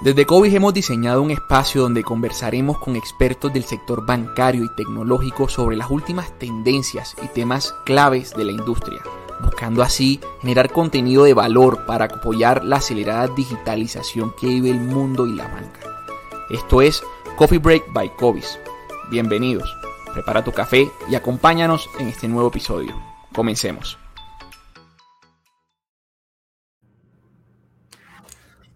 Desde COVID hemos diseñado un espacio donde conversaremos con expertos del sector bancario y tecnológico sobre las últimas tendencias y temas claves de la industria, buscando así generar contenido de valor para apoyar la acelerada digitalización que vive el mundo y la banca. Esto es Coffee Break by Cobis. Bienvenidos. Prepara tu café y acompáñanos en este nuevo episodio. Comencemos.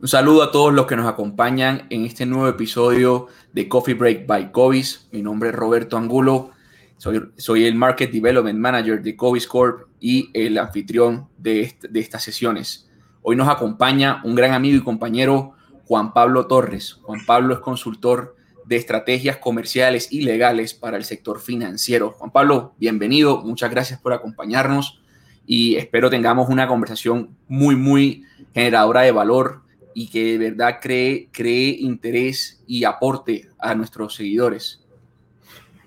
Un saludo a todos los que nos acompañan en este nuevo episodio de Coffee Break by Covis. Mi nombre es Roberto Angulo, soy, soy el Market Development Manager de Covis Corp y el anfitrión de, de estas sesiones. Hoy nos acompaña un gran amigo y compañero, Juan Pablo Torres. Juan Pablo es consultor de estrategias comerciales y legales para el sector financiero. Juan Pablo, bienvenido, muchas gracias por acompañarnos y espero tengamos una conversación muy, muy generadora de valor y que de verdad cree, cree interés y aporte a nuestros seguidores.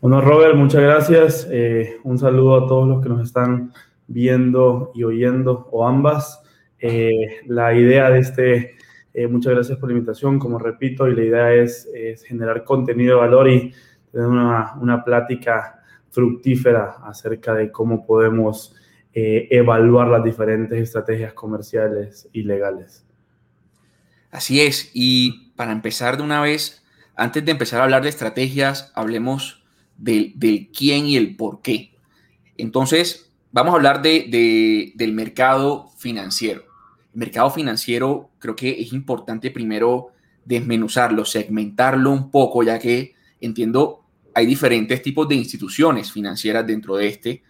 Bueno, Robert, muchas gracias. Eh, un saludo a todos los que nos están viendo y oyendo, o ambas. Eh, la idea de este, eh, muchas gracias por la invitación, como repito, y la idea es, generar contenido de valor y tener una, una plática fructífera acerca de cómo podemos evaluar las diferentes estrategias comerciales y legales. Así es, y para empezar de una vez, antes de empezar a hablar de estrategias, hablemos del, quién y el por qué. Entonces, vamos a hablar de, del mercado financiero. El mercado financiero creo que es importante primero desmenuzarlo, segmentarlo un poco, ya que entiendo hay diferentes tipos de instituciones financieras dentro de este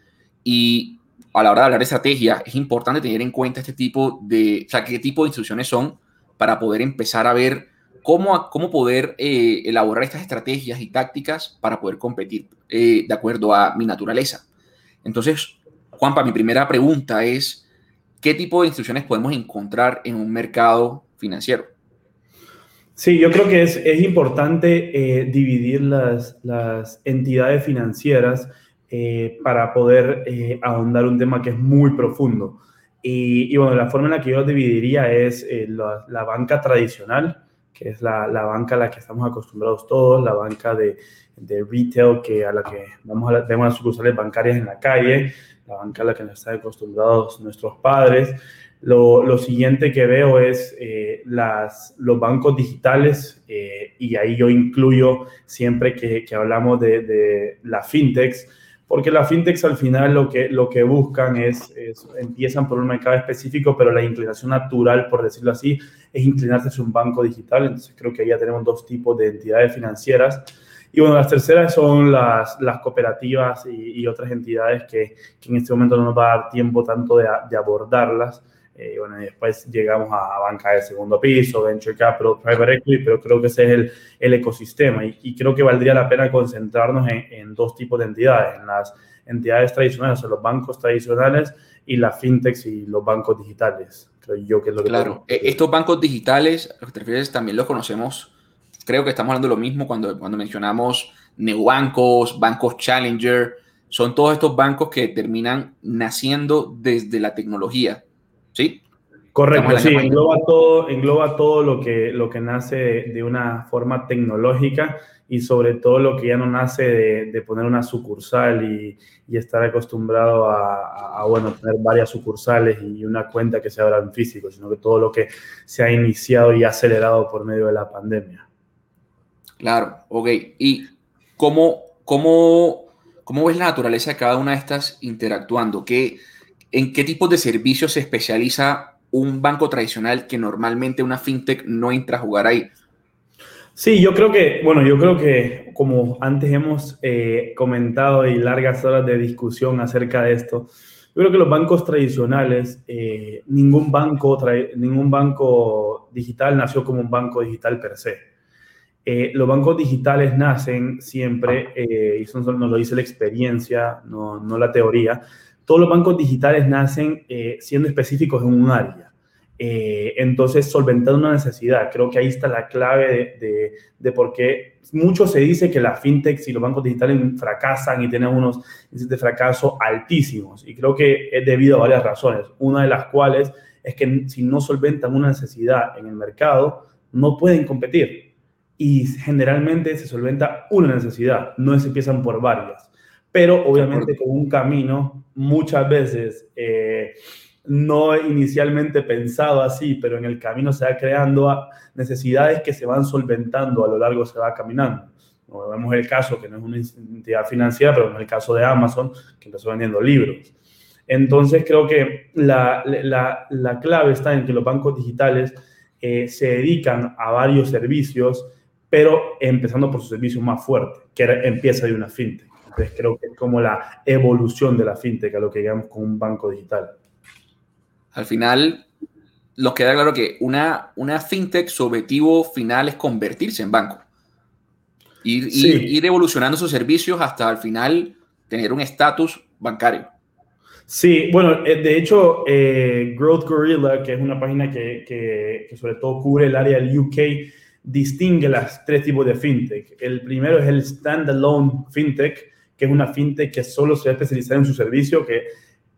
y a la hora de hablar de estrategia es importante tener en cuenta este tipo de, o sea, qué tipo de instituciones son para poder empezar a ver cómo, cómo poder eh, elaborar estas estrategias y tácticas para poder competir eh, de acuerdo a mi naturaleza. Entonces, Juanpa, mi primera pregunta es, ¿qué tipo de instituciones podemos encontrar en un mercado financiero? Sí, yo creo que es, es importante eh, dividir las, las, entidades financieras para poder ahondar un tema que es muy profundo. Y, bueno, la forma en la que yo dividiría es eh, la, banca tradicional, que es la, la, banca a la que estamos acostumbrados todos, la banca de, de retail, que a la que vamos a, vemos las sucursales bancarias en la calle, la banca a la que nos están acostumbrados nuestros padres. Lo, lo siguiente que veo es eh, las, los bancos digitales, eh, y ahí yo incluyo siempre que, que hablamos de, de la fintechs, porque las fintechs al final lo que, lo que buscan es, empiezan por un mercado específico, pero la inclinación natural, por decirlo así, es inclinarse hacia un banco digital. Entonces creo que ahí ya tenemos dos tipos de entidades financieras. Y bueno, las terceras son las, cooperativas y, otras entidades que, en este momento no nos va a dar tiempo tanto de abordarlas. Eh, bueno, después llegamos a banca de segundo piso, venture capital, private equity, pero creo que ese es el, el ecosistema y, creo que valdría la pena concentrarnos en, dos tipos de entidades, en las entidades tradicionales, o sea, los bancos tradicionales y las fintechs y los bancos digitales. Creo yo que es lo que Claro, e, estos bancos digitales, a los que te refieres, también los conocemos. Creo que estamos hablando de lo mismo cuando, cuando mencionamos neobancos, bancos challenger, son todos estos bancos que terminan naciendo desde la tecnología ¿sí? Correcto, sí, engloba todo, engloba todo lo que, lo que nace de, una forma tecnológica y sobre todo lo que ya no nace de, poner una sucursal y, estar acostumbrado a, bueno, tener varias sucursales y una cuenta que se abra en físico, sino que todo lo que se ha iniciado y acelerado por medio de la pandemia. Claro, ok. ¿Y cómo, cómo, cómo ves la naturaleza de cada una de estas interactuando? ¿Qué, ¿En qué tipo de servicios se especializa un banco tradicional que normalmente una fintech no entra a jugar ahí? Sí, yo creo que, bueno, yo creo que como antes hemos eh, comentado y largas horas de discusión acerca de esto, yo creo que los bancos tradicionales, eh, ningún, banco ningún banco digital nació como un banco digital per se. Eh, los bancos digitales nacen siempre, y eso nos lo dice la experiencia, no, no la teoría, todos los bancos digitales nacen eh, siendo específicos en un área. Eh, entonces, solventando una necesidad. Creo que ahí está la clave de, de, por qué mucho se dice que las fintechs y los bancos digitales fracasan y tienen unos índices de fracaso altísimos. Y creo que es debido a varias razones. Una de las cuales es que si no solventan una necesidad en el mercado, no pueden competir. Y generalmente se solventa una necesidad, no se empiezan por varias. Pero obviamente con un camino, muchas veces, eh, no inicialmente pensado así, pero en el camino se va creando necesidades que se van solventando a lo largo, se va caminando. vemos el caso, que no es una entidad financiera, pero en el caso de Amazon, que empezó vendiendo libros. Entonces creo que la, la, clave está en que los bancos digitales eh, se dedican a varios servicios, pero empezando por su servicio más fuerte, que empieza de una fintech. Entonces creo que es como la evolución de la fintech a lo que llamamos con un banco digital. Al final, nos queda claro que una, una fintech, su objetivo final es convertirse en banco. Ir, ir, evolucionando sus servicios hasta al final tener un estatus bancario. Sí, bueno, eh, de hecho, eh, Growth Gorilla, que es una página que, que, sobre todo cubre el área del UK, distingue las tres tipos de fintech. El primero es el standalone fintech, que es una fintech que solo se va a especializar en su servicio, que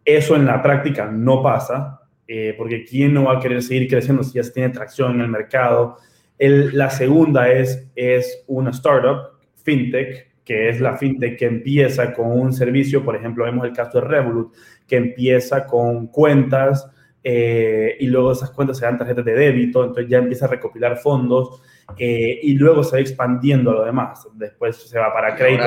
eso en la práctica no pasa. Eh, porque ¿quién no va a querer seguir creciendo si ya se tiene tracción en el mercado? la segunda es, es una startup, fintech, que es la fintech que empieza con un servicio, por ejemplo, vemos el caso de Revolut, que empieza con cuentas eh, y luego esas cuentas se dan tarjetas de débito, entonces ya empieza a recopilar fondos eh, y luego se va expandiendo a lo demás. Después se va para crédito,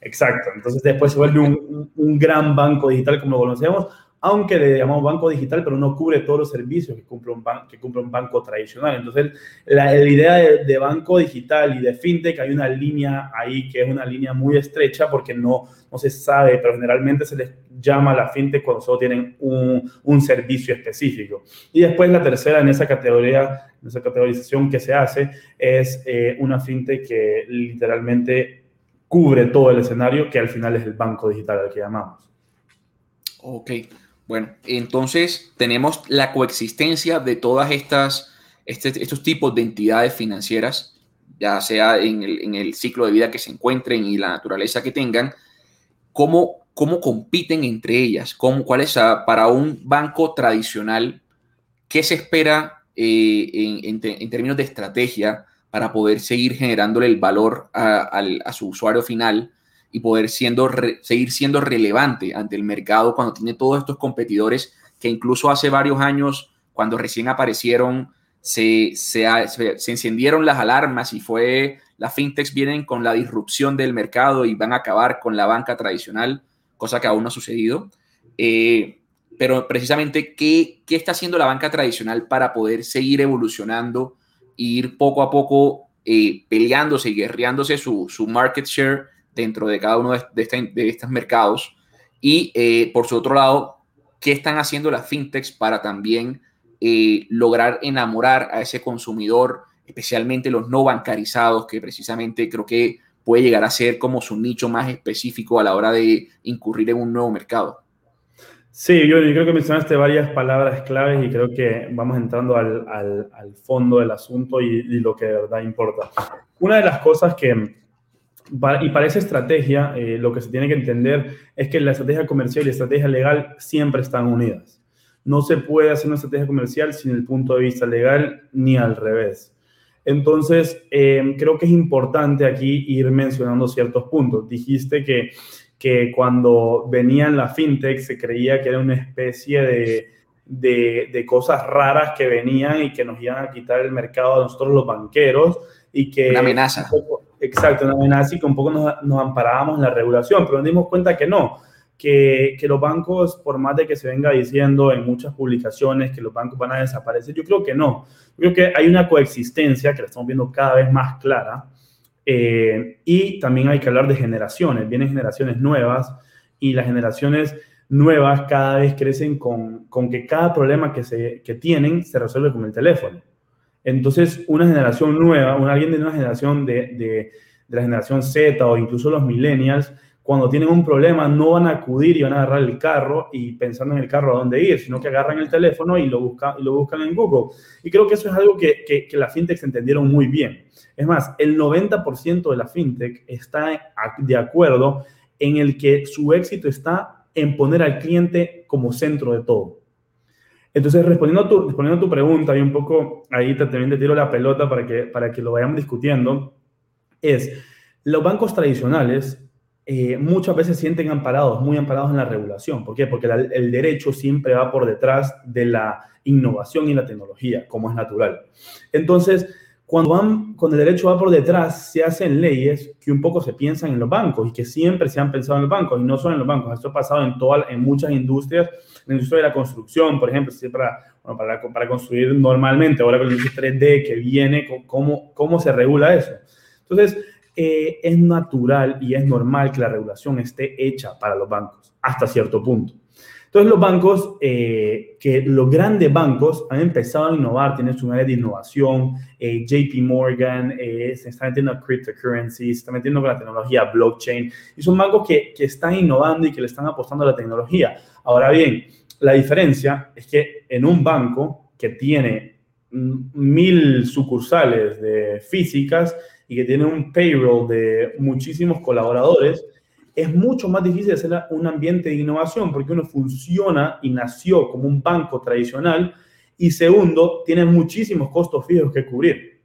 Exacto, entonces después se vuelve un, un gran banco digital como lo conocemos, aunque le llamamos banco digital, pero no cubre todos los servicios que cumple un, banco tradicional. Entonces, la, idea de, banco digital y de fintech, hay una línea ahí que es una línea muy estrecha porque no, no se sabe, pero generalmente se les llama la fintech cuando solo tienen un, un servicio específico. Y después la tercera en esa categoría, en esa categorización que se hace, es eh, una fintech que literalmente cubre todo el escenario, que al final es el banco digital al que llamamos. Ok. Bueno, entonces tenemos la coexistencia de todas estas, este, estos tipos de entidades financieras, ya sea en el, ciclo de vida que se encuentren y la naturaleza que tengan, cómo, cómo compiten entre ellas, cómo, cuál es para un banco tradicional, qué se espera eh, en, términos de estrategia para poder seguir generándole el valor a su usuario final y poder siendo, seguir siendo relevante ante el mercado cuando tiene todos estos competidores que incluso hace varios años, cuando recién aparecieron, se, se, se, encendieron las alarmas y fue, las fintechs vienen con la disrupción del mercado y van a acabar con la banca tradicional, cosa que aún no ha sucedido. Eh, pero precisamente, ¿qué, ¿qué, está haciendo la banca tradicional para poder seguir evolucionando ir poco a poco eh, peleándose y guerreándose su, su market share dentro de cada uno de, de, estos mercados. Y eh, por su otro lado, ¿qué están haciendo las fintechs para también eh, lograr enamorar a ese consumidor, especialmente los no bancarizados, que precisamente creo que puede llegar a ser como su nicho más específico a la hora de incurrir en un nuevo mercado? Sí, yo, creo que mencionaste varias palabras claves y creo que vamos entrando al, al, fondo del asunto y, y, lo que de verdad importa. Una de las cosas que, y para esa estrategia, eh, lo que se tiene que entender es que la estrategia comercial y la estrategia legal siempre están unidas. No se puede hacer una estrategia comercial sin el punto de vista legal ni al revés. Entonces, eh, creo que es importante aquí ir mencionando ciertos puntos. Dijiste que, que cuando venían la fintech se creía que era una especie de, de, de, cosas raras que venían y que nos iban a quitar el mercado a nosotros los banqueros y que... Una amenaza. exacto, una amenaza y que un poco nos, nos, amparábamos en la regulación, pero nos dimos cuenta que no, que, que, los bancos, por más de que se venga diciendo en muchas publicaciones que los bancos van a desaparecer, yo creo que no. Yo creo que hay una coexistencia que la estamos viendo cada vez más clara eh, y también hay que hablar de generaciones. Vienen generaciones nuevas y las generaciones nuevas cada vez crecen con, con que cada problema que, se, que tienen se resuelve con el teléfono. Entonces, una generación nueva, un, alguien de una generación de, de, la generación Z o incluso los millennials, cuando tienen un problema no van a acudir y van a agarrar el carro y pensando en el carro a dónde ir, sino que agarran el teléfono y lo, buscan, y lo buscan en Google. Y creo que eso es algo que, que, que las fintechs entendieron muy bien. Es más, el 90% de la fintech está de acuerdo en el que su éxito está en poner al cliente como centro de todo. Entonces, respondiendo a tu, respondiendo a tu pregunta y un poco ahí te, también te tiro la pelota para que, para que lo vayamos discutiendo, es los bancos tradicionales eh, muchas veces sienten amparados, muy amparados en la regulación. ¿Por qué? Porque el derecho siempre va por detrás de la innovación y la tecnología, como es natural. Entonces, cuando, van, cuando el derecho va por detrás, se hacen leyes que un poco se piensan en los bancos y que siempre se han pensado en los bancos y no solo en los bancos. Esto ha pasado en, toda, en muchas industrias, la industria de la construcción, por ejemplo, para, para, para, construir normalmente, ahora con la industria 3D que viene, ¿cómo, cómo se regula eso? Entonces, eh, es natural y es normal que la regulación esté hecha para los bancos, hasta cierto punto. Entonces los bancos, eh, que los grandes bancos han empezado a innovar, tienen su área de innovación, eh, JP Morgan, se está metiendo a cryptocurrency, se está metiendo con la tecnología blockchain, y son bancos que, que están innovando y que le están apostando a la tecnología. Ahora bien, la diferencia es que en un banco que tiene mil sucursales de físicas y que tiene un payroll de muchísimos colaboradores, es mucho más difícil hacer un ambiente de innovación porque uno funciona y nació como un banco tradicional y segundo, tiene muchísimos costos fijos que cubrir.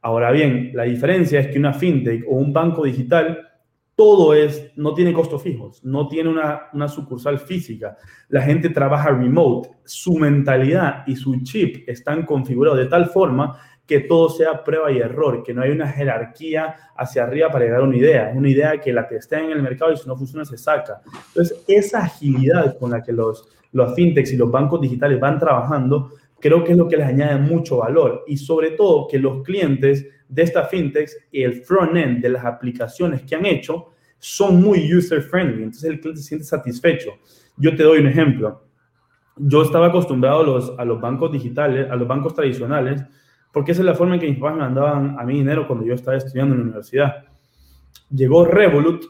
Ahora bien, la diferencia es que una fintech o un banco digital, todo es, no tiene costos fijos, no tiene una, una sucursal física. La gente trabaja remote, su mentalidad y su chip están configurados de tal forma que todo sea prueba y error, que no hay una jerarquía hacia arriba para llegar a una idea. Una idea que la testea en el mercado y si no funciona se saca. Entonces, esa agilidad con la que los, los fintechs y los bancos digitales van trabajando, creo que es lo que les añade mucho valor. Y sobre todo que los clientes de estas fintechs y el front-end de las aplicaciones que han hecho son muy user-friendly. Entonces, el cliente se siente satisfecho. Yo te doy un ejemplo. Yo estaba acostumbrado a los, a los bancos digitales, a los bancos tradicionales, porque esa es la forma en que mis papás me mandaban a mí dinero cuando yo estaba estudiando en la universidad. Llegó Revolut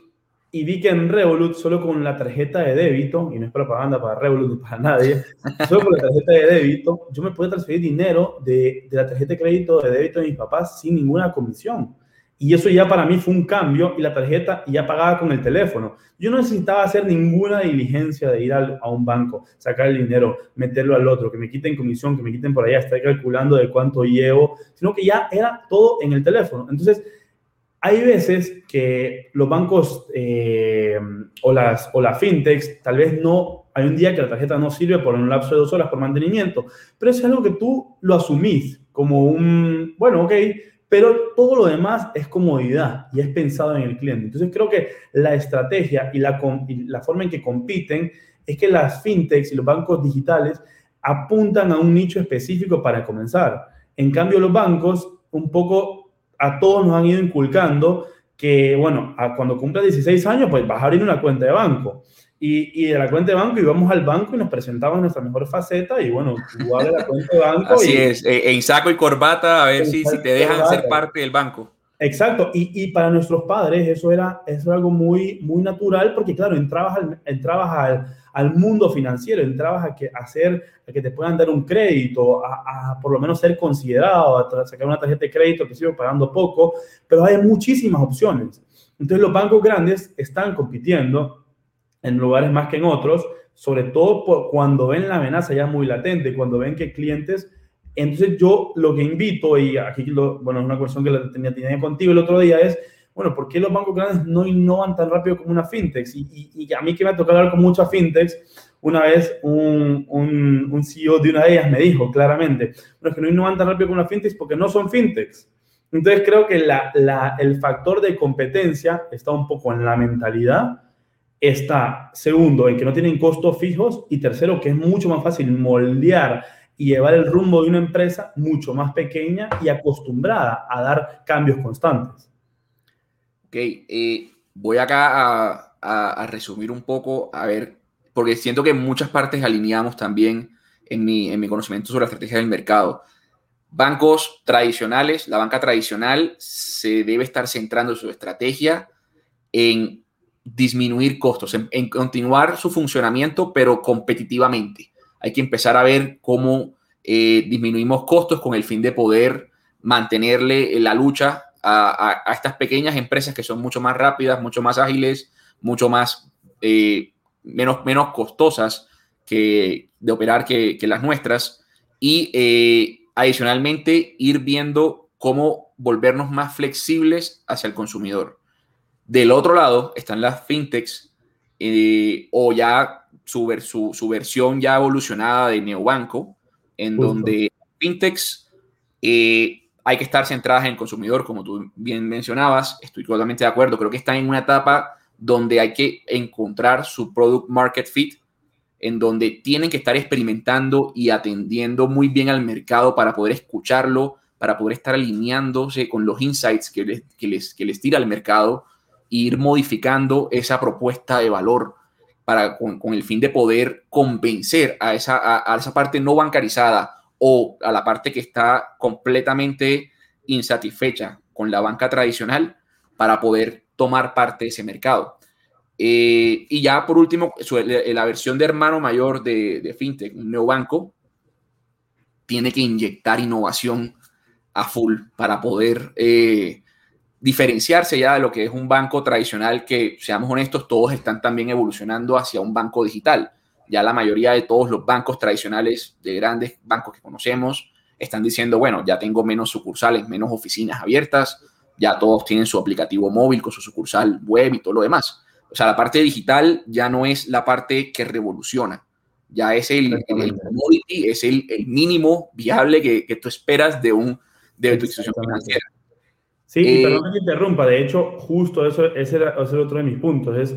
y vi que en Revolut, solo con la tarjeta de débito, y no es propaganda para Revolut ni para nadie, solo con la tarjeta de débito, yo me podía transferir dinero de, de la tarjeta de crédito de débito de mis papás sin ninguna comisión. Y eso ya para mí fue un cambio y la tarjeta ya pagaba con el teléfono. Yo no necesitaba hacer ninguna diligencia de ir a un banco, sacar el dinero, meterlo al otro, que me quiten comisión, que me quiten por allá, estar calculando de cuánto llevo, sino que ya era todo en el teléfono. Entonces, hay veces que los bancos eh, o, las, o las fintechs tal vez no, hay un día que la tarjeta no sirve por un lapso de dos horas por mantenimiento, pero es algo que tú lo asumís como un, bueno, ok, pero todo lo demás es comodidad y es pensado en el cliente. Entonces creo que la estrategia y la, la forma en que compiten es que las fintechs y los bancos digitales apuntan a un nicho específico para comenzar. En cambio, los bancos un poco a todos nos han ido inculcando que, bueno, a cuando cumpla 16 años, pues vas a abrir una cuenta de banco. Y, y, de la cuenta de banco íbamos al banco y nos presentamos nuestra mejor faceta y bueno, tú abres la cuenta de banco. Así es, eh, en saco y corbata a ver si, si te dejan ser parte del banco. Exacto, y, y, para nuestros padres eso era, eso era algo muy, muy natural porque claro, entrabas al, entrabas al, al mundo financiero, entrabas a, que, a hacer, a que te puedan dar un crédito, a, a por lo menos ser considerado, a sacar una tarjeta de crédito que sigo pagando poco, pero hay muchísimas opciones. Entonces los bancos grandes están compitiendo en lugares más que en otros, sobre todo cuando ven la amenaza ya muy latente, cuando ven que clientes... Entonces yo lo que invito, y aquí, lo, bueno, es una cuestión que la tenía, tenía contigo el otro día, es, bueno, ¿por qué los bancos grandes no innovan tan rápido como una fintech? Y, y, a mí que me ha tocado hablar con muchas fintechs, una vez un, un, un, CEO de una de ellas me dijo claramente, bueno, es que no innovan tan rápido como una fintech porque no son fintechs. Entonces creo que la, la, el factor de competencia está un poco en la mentalidad está, segundo, en que no tienen costos fijos y tercero, que es mucho más fácil moldear y llevar el rumbo de una empresa mucho más pequeña y acostumbrada a dar cambios constantes. Ok, eh, voy acá a, resumir un poco, a ver, porque siento que en muchas partes alineamos también en mi, en mi conocimiento sobre la estrategia del mercado. Bancos tradicionales, la banca tradicional se debe estar centrando su estrategia en disminuir costos, en, continuar su funcionamiento, pero competitivamente. Hay que empezar a ver cómo eh, disminuimos costos con el fin de poder mantenerle la lucha a, estas pequeñas empresas que son mucho más rápidas, mucho más ágiles, mucho más, eh, menos, menos costosas que, de operar que, las nuestras. Y eh, adicionalmente ir viendo cómo volvernos más flexibles hacia el consumidor. Del otro lado están las fintechs eh, o ya su, su, versión ya evolucionada de neobanco, en donde fintechs eh, hay que estar centradas en el consumidor, como tú bien mencionabas. Estoy totalmente de acuerdo. Creo que están en una etapa donde hay que encontrar su product market fit, en donde tienen que estar experimentando y atendiendo muy bien al mercado para poder escucharlo, para poder estar alineándose con los insights que les, que les, que les tira el mercado ir modificando esa propuesta de valor para, con, el fin de poder convencer a esa, a esa parte no bancarizada o a la parte que está completamente insatisfecha con la banca tradicional para poder tomar parte de ese mercado. Eh, y ya por último, la versión de hermano mayor de, FinTech, un neobanco, tiene que inyectar innovación a full para poder eh, diferenciarse ya de lo que es un banco tradicional que, seamos honestos, todos están también evolucionando hacia un banco digital. Ya la mayoría de todos los bancos tradicionales, de grandes bancos que conocemos, están diciendo, bueno, ya tengo menos sucursales, menos oficinas abiertas, ya todos tienen su aplicativo móvil con su sucursal web y todo lo demás. O sea, la parte digital ya no es la parte que revoluciona, ya es el, commodity, es el, mínimo viable que, que, tú esperas de, un, de tu institución financiera. Sí, y perdón que interrumpa, de hecho, justo eso, ese, era, ese otro de mis puntos, es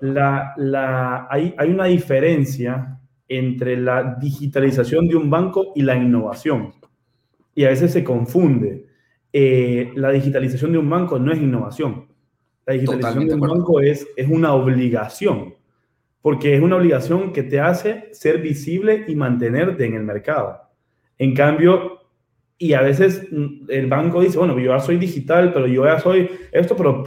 la, la, hay, hay una diferencia entre la digitalización de un banco y la innovación. Y a veces se confunde. Eh, la digitalización de un banco no es innovación. La digitalización de un banco es, es una obligación, porque es una obligación que te hace ser visible y mantenerte en el mercado. En cambio, y a veces mm, el banco dice, bueno, yo ya soy digital, pero yo ya soy esto, pero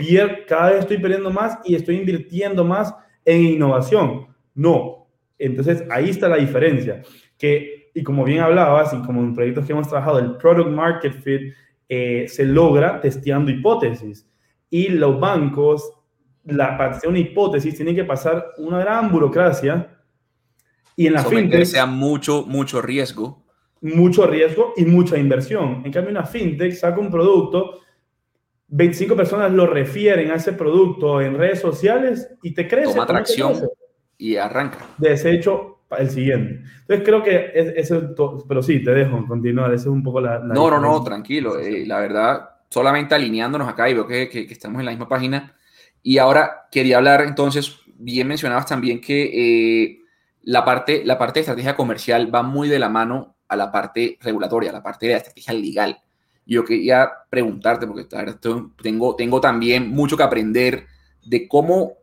cada vez estoy perdiendo más y estoy invirtiendo más en innovación. No. Entonces ahí está la diferencia. Que, y como bien hablabas, y como en proyectos que hemos trabajado, el product market fit eh, se logra testeando hipótesis. Y los bancos, la, para una hipótesis, tienen que pasar una gran burocracia. Y en la fintech... sea mucho, mucho riesgo mucho riesgo y mucha inversión. En cambio, una fintech saca un producto, 25 personas lo refieren a ese producto en redes sociales y te crece. Toma atracción y arranca. Desecho el siguiente. Entonces creo que es, eso, pero sí, te dejo continuar, esa es un poco la... no, no, no, tranquilo. Eh, la verdad, solamente alineándonos acá y veo que, que, estamos en la misma página. Y ahora quería hablar entonces, bien mencionabas también que eh, la, parte, la parte de estrategia comercial va muy de la mano a la parte regulatoria, a la parte de la estrategia legal. Yo quería preguntarte, porque tengo, tengo también mucho que aprender de cómo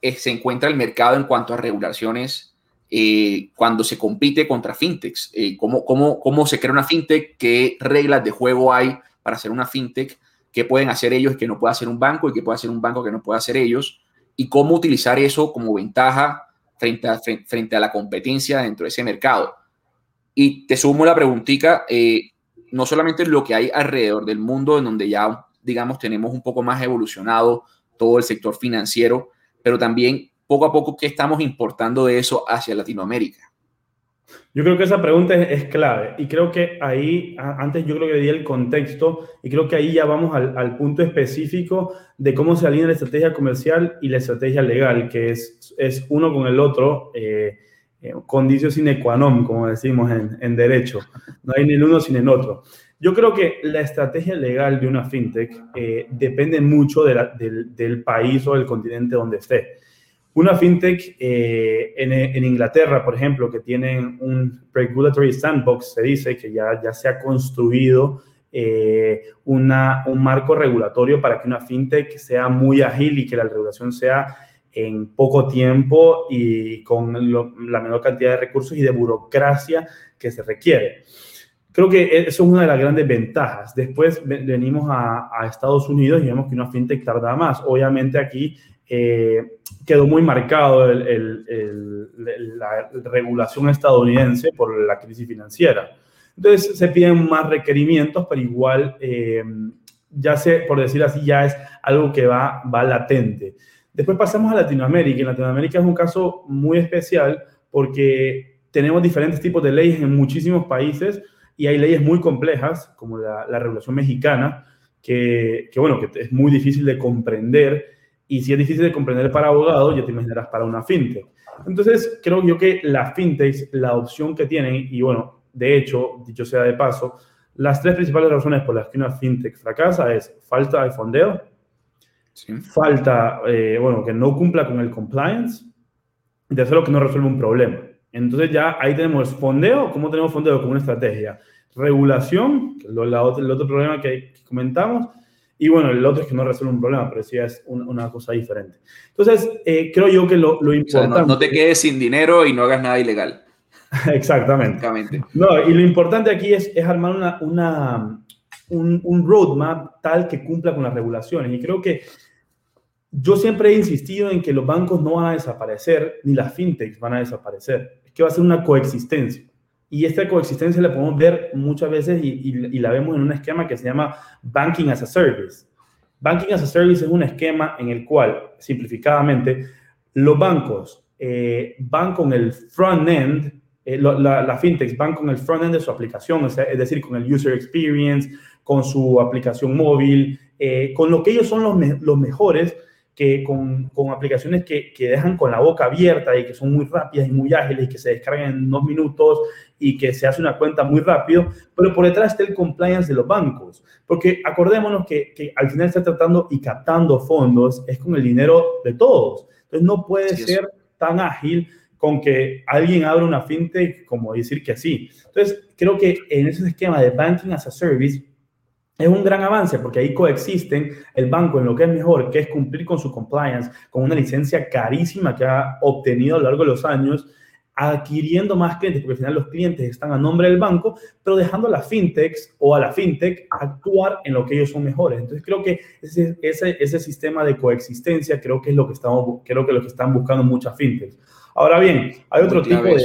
eh, se encuentra el mercado en cuanto a regulaciones eh, cuando se compite contra fintechs. Eh, cómo, cómo, cómo se crea una fintech, qué reglas de juego hay para hacer una fintech, qué pueden hacer ellos y qué no puede hacer un banco y qué puede hacer un banco que no puede hacer ellos, y cómo utilizar eso como ventaja frente frente a la competencia dentro de ese mercado. Y te sumo la preguntita, eh, no solamente lo que hay alrededor del mundo, en donde ya, digamos, tenemos un poco más evolucionado todo el sector financiero, pero también poco a poco qué estamos importando de eso hacia Latinoamérica. Yo creo que esa pregunta es, clave y creo que ahí, antes yo creo que di el contexto y creo que ahí ya vamos al, punto específico de cómo se alinea la estrategia comercial y la estrategia legal, que es, es uno con el otro. Eh, eh, condicio sine qua non, como decimos en, en, derecho. No hay ni el uno sin el otro. Yo creo que la estrategia legal de una fintech eh, depende mucho de del, del, país o del continente donde esté. Una fintech eh, en, en, Inglaterra, por ejemplo, que tienen un regulatory sandbox, se dice que ya, ya se ha construido una, un marco regulatorio para que una fintech sea muy ágil y que la regulación sea en poco tiempo y con la menor cantidad de recursos y de burocracia que se requiere. Creo que e, eso es una de las grandes ventajas. Después venimos a, Estados Unidos y vemos que una fintech tarda más. Obviamente aquí eh, quedó muy marcado la regulación estadounidense por la crisis financiera. Entonces se piden más requerimientos, pero igual, eh, ya sé, por decir así, ya es algo que va, va latente. Después pasamos a Latinoamérica. En Latinoamérica es un caso muy especial porque tenemos diferentes tipos de leyes en muchísimos países y hay leyes muy complejas, como la, regulación mexicana, que, que, bueno, que es muy difícil de comprender. Y si es difícil de comprender para abogados, ya te imaginarás para una fintech. Entonces, creo yo que las fintechs, la opción que tienen, y bueno, de hecho, dicho sea de paso, las tres principales razones por las que una fintech fracasa es falta de fondeo, falta, eh, bueno, que no cumpla con el compliance, y tercero, que no resuelve un problema. Entonces ya ahí tenemos fondeo, ¿cómo tenemos fondeo? Como una estrategia. Regulación, que es el otro problema que, comentamos, y bueno, el otro es que no resuelve un problema, pero sí es una, cosa diferente. Entonces, eh, creo yo que lo, lo importante... no, te quedes sin dinero y no hagas nada ilegal. Exactamente. No, y lo importante aquí es, es armar una, una, un, un roadmap tal que cumpla con las regulaciones. Y creo que yo siempre he insistido en que los bancos no van a desaparecer, ni las fintechs van a desaparecer. Es que va a ser una coexistencia. Y esta coexistencia la podemos ver muchas veces y, y, la vemos en un esquema que se llama Banking as a Service. Banking as a Service es un esquema en el cual, simplificadamente, los bancos eh, van con el front-end eh, las la fintechs van con el front-end de su aplicación, es decir, con el user experience, con su aplicación móvil, eh, con lo que ellos son los, los mejores, que con, con aplicaciones que, que, dejan con la boca abierta y que son muy rápidas y muy ágiles y que se descargan en dos minutos y que se hace una cuenta muy rápido, pero por detrás está el compliance de los bancos, porque acordémonos que, que al final está tratando y captando fondos, es con el dinero de todos, entonces no puede ser tan ágil con que alguien abra una fintech como decir que sí. Entonces, creo que en ese esquema de banking as a service es un gran avance porque ahí coexisten el banco en lo que es mejor, que es cumplir con su compliance, con una licencia carísima que ha obtenido a lo largo de los años, adquiriendo más clientes, porque al final los clientes están a nombre del banco, pero dejando a las fintechs o a la fintech actuar en lo que ellos son mejores. Entonces creo que ese, ese, ese sistema de coexistencia creo que es lo que estamos, creo que lo que están buscando muchas fintechs. Ahora bien, hay otro tipo de...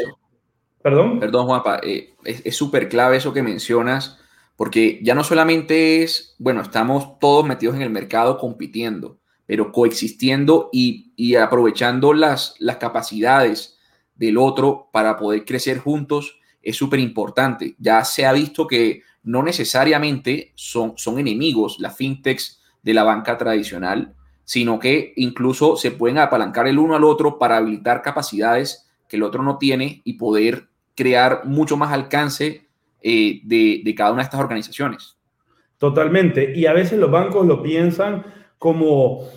Perdón. Perdón, Juanpa, eh, es súper clave eso que mencionas, porque ya no solamente es, bueno, estamos todos metidos en el mercado compitiendo, pero coexistiendo y, aprovechando las, las capacidades del otro para poder crecer juntos es súper importante. Ya se ha visto que no necesariamente son, son enemigos las fintechs de la banca tradicional, sino que incluso se pueden apalancar el uno al otro para habilitar capacidades que el otro no tiene y poder crear mucho más alcance eh, de, de cada una de estas organizaciones. Totalmente. Y a veces los bancos lo piensan como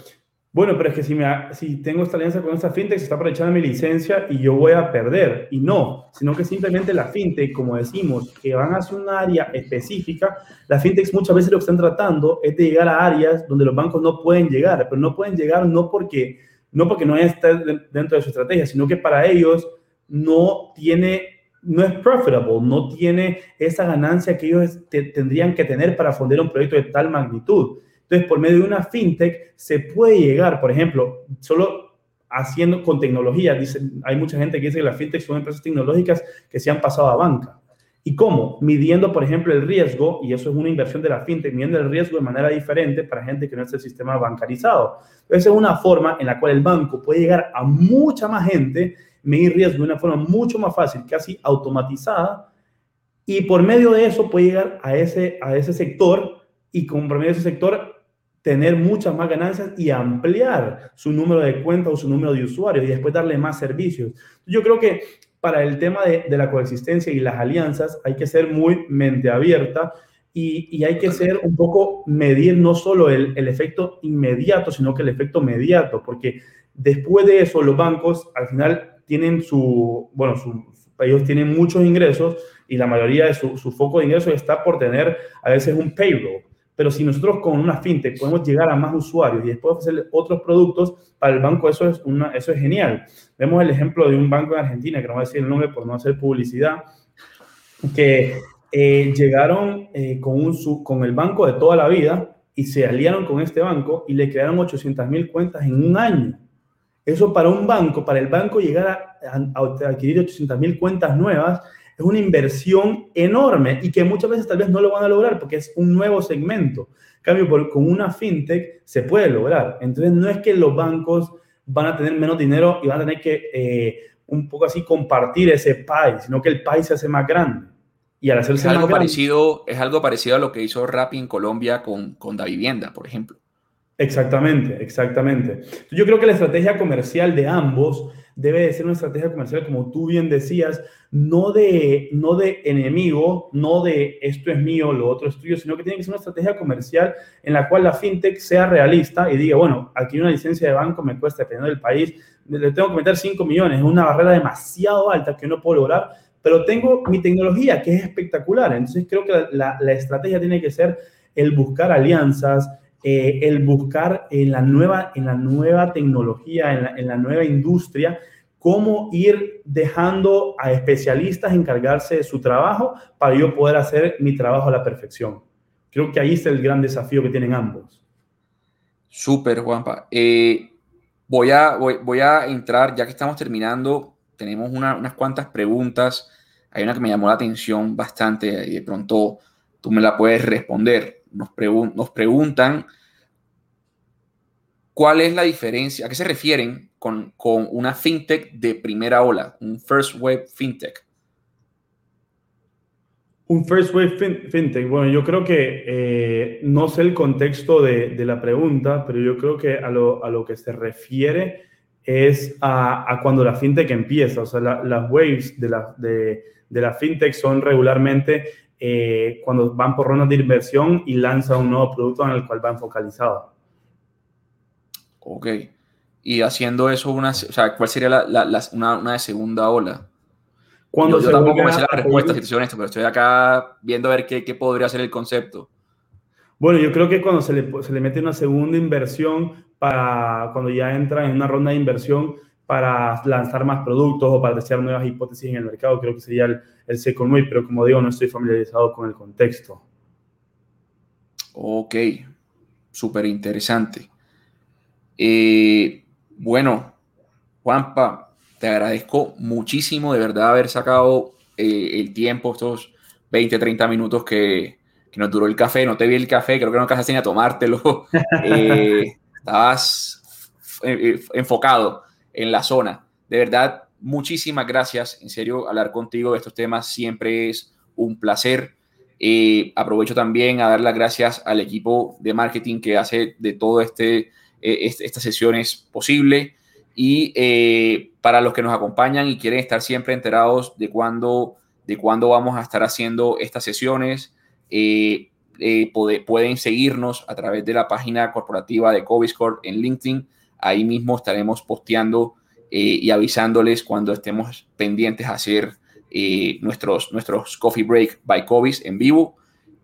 bueno, pero es que si, me, si tengo esta alianza con esta fintech, se está aprovechando mi licencia y yo voy a perder. Y no, sino que simplemente la fintech, como decimos, que van hacia un área específica, las fintechs muchas veces lo que están tratando es de llegar a áreas donde los bancos no pueden llegar, pero no pueden llegar no porque no, porque no está dentro de su estrategia, sino que para ellos no tiene no es profitable, no tiene esa ganancia que ellos tendrían que tener para fundar un proyecto de tal magnitud. Entonces, por medio de una fintech se puede llegar, por ejemplo, solo haciendo con tecnología. Dice, hay mucha gente que dice que las fintechs son empresas tecnológicas que se han pasado a banca. ¿Y cómo? Midiendo, por ejemplo, el riesgo, y eso es una inversión de la fintech, midiendo el riesgo de manera diferente para gente que no es el sistema bancarizado. Esa es una forma en la cual el banco puede llegar a mucha más gente, medir riesgo de una forma mucho más fácil, casi automatizada, y por medio de eso puede llegar a ese, a ese sector y con por medio de ese sector tener muchas más ganancias y ampliar su número de cuentas o su número de usuarios y después darle más servicios. Yo creo que para el tema de, la coexistencia y las alianzas hay que ser muy mente abierta y, hay que ser un poco medir no solo el, efecto inmediato, sino que el efecto mediato, porque después de eso los bancos al final tienen su, bueno, ellos tienen muchos ingresos y la mayoría de su, su foco de ingresos está por tener a veces un payroll pero si nosotros con una fintech podemos llegar a más usuarios y después ofrecerle otros productos, para el banco eso es, una, eso es genial. Vemos el ejemplo de un banco en Argentina, que no voy a decir el nombre por no hacer publicidad, que eh, llegaron eh, con, un, con el banco de toda la vida y se aliaron con este banco y le crearon 800 mil cuentas en un año. Eso para un banco, para el banco llegar a, a adquirir 800 mil cuentas nuevas es una inversión enorme y que muchas veces tal vez no lo van a lograr porque es un nuevo segmento. En cambio, con una fintech se puede lograr. Entonces, no es que los bancos van a tener menos dinero y van a tener que eh, un poco así compartir ese pie, sino que el pie se hace más grande. Y al hacerse es algo más grande, parecido Es algo parecido a lo que hizo Rappi en Colombia con, con Da Vivienda, por ejemplo. Exactamente, exactamente. Yo creo que la estrategia comercial de ambos debe de ser una estrategia comercial, como tú bien decías, no de, no de enemigo, no de esto es mío, lo otro es tuyo, sino que tiene que ser una estrategia comercial en la cual la fintech sea realista y diga, bueno, aquí una licencia de banco me cuesta, dependiendo del país, le tengo que meter 5 millones, es una barrera demasiado alta que no puedo lograr, pero tengo mi tecnología que es espectacular. Entonces creo que la, la estrategia tiene que ser el buscar alianzas, eh, el buscar en la nueva, en la nueva tecnología, en la, en la, nueva industria, cómo ir dejando a especialistas encargarse de su trabajo para yo poder hacer mi trabajo a la perfección. Creo que ahí está el gran desafío que tienen ambos. Súper, Juanpa. Eh, voy, a, voy, a entrar, ya que estamos terminando, tenemos una, unas cuantas preguntas. Hay una que me llamó la atención bastante y de pronto tú me la puedes responder nos, nos preguntan cuál es la diferencia, a qué se refieren con, con una fintech de primera ola, un first wave fintech. Un first wave fintech. Bueno, yo creo que eh, no sé el contexto de, de, la pregunta, pero yo creo que a lo, a lo que se refiere es a, a, cuando la fintech empieza. O sea, la, las waves de la, de, de la fintech son regularmente eh, cuando van por rondas de inversión y lanzan un nuevo producto en el cual van focalizados. Ok. Y haciendo eso, una, o sea, ¿cuál sería la, la, una, una, de segunda ola? Cuando yo, yo tampoco me sé la respuesta si te soy honesto, pero estoy acá viendo a ver qué, qué, podría ser el concepto. Bueno, yo creo que cuando se le, se le mete una segunda inversión para cuando ya entra en una ronda de inversión para lanzar más productos o para desear nuevas hipótesis en el mercado, creo que sería el, el second wave, pero como digo, no estoy familiarizado con el contexto. Ok, súper interesante. Eh, bueno, Juanpa, te agradezco muchísimo de verdad haber sacado eh, el tiempo, estos 20, 30 minutos que, que, nos duró el café. No te vi el café, creo que no alcanzaste ni a tomártelo. Eh, estabas eh, enfocado en la zona. De verdad, muchísimas gracias. En serio, hablar contigo de estos temas siempre es un placer. Eh, aprovecho también a dar las gracias al equipo de marketing que hace de todo este, eh, este estas sesiones posible. Y eh, para los que nos acompañan y quieren estar siempre enterados de cuándo, de cuándo vamos a estar haciendo estas sesiones, eh, puede, pueden seguirnos a través de la página corporativa de Coviscore en LinkedIn. Ahí mismo estaremos posteando eh, y avisándoles cuando estemos pendientes a hacer eh, nuestros, nuestros Coffee Break by Covis en vivo.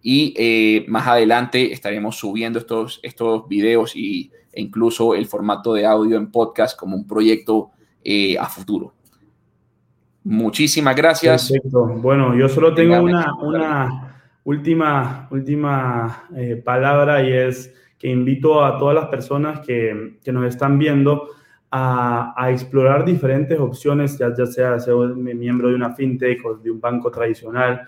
Y eh, más adelante estaremos subiendo estos, estos videos y, e incluso el formato de audio en podcast como un proyecto a futuro. Muchísimas gracias. Perfecto. Bueno, yo solo tengo una, una última, última palabra y es invito a todas las personas que, que nos están viendo a, explorar diferentes opciones, ya, ya sea ser miembro de una fintech o de un banco tradicional,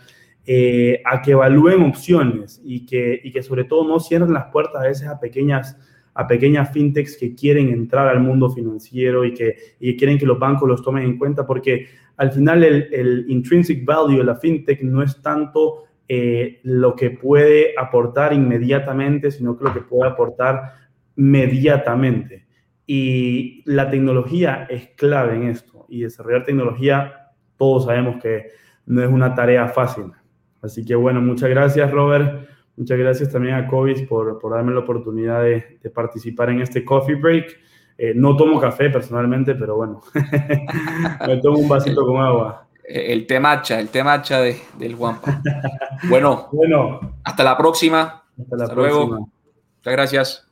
eh, a que evalúen opciones y que, y que sobre todo no cierren las puertas a veces pequeñas, a pequeñas fintechs que quieren entrar al mundo financiero y que, y quieren que los bancos los tomen en cuenta, porque al final el intrinsic value de la fintech no es tanto eh, lo que puede aportar inmediatamente, sino que lo que puede aportar mediatamente. Y la tecnología es clave en esto. Y desarrollar tecnología, todos sabemos que no es una tarea fácil. Así que bueno, muchas gracias Robert. Muchas gracias también a Covis por, darme la oportunidad de, de, participar en este coffee break. Eh, no tomo café personalmente, pero bueno, me tomo un vasito con agua. El té matcha, el té matcha de, del Guampa. Bueno, bueno, hasta la próxima. Hasta la hasta próxima. luego. Muchas gracias.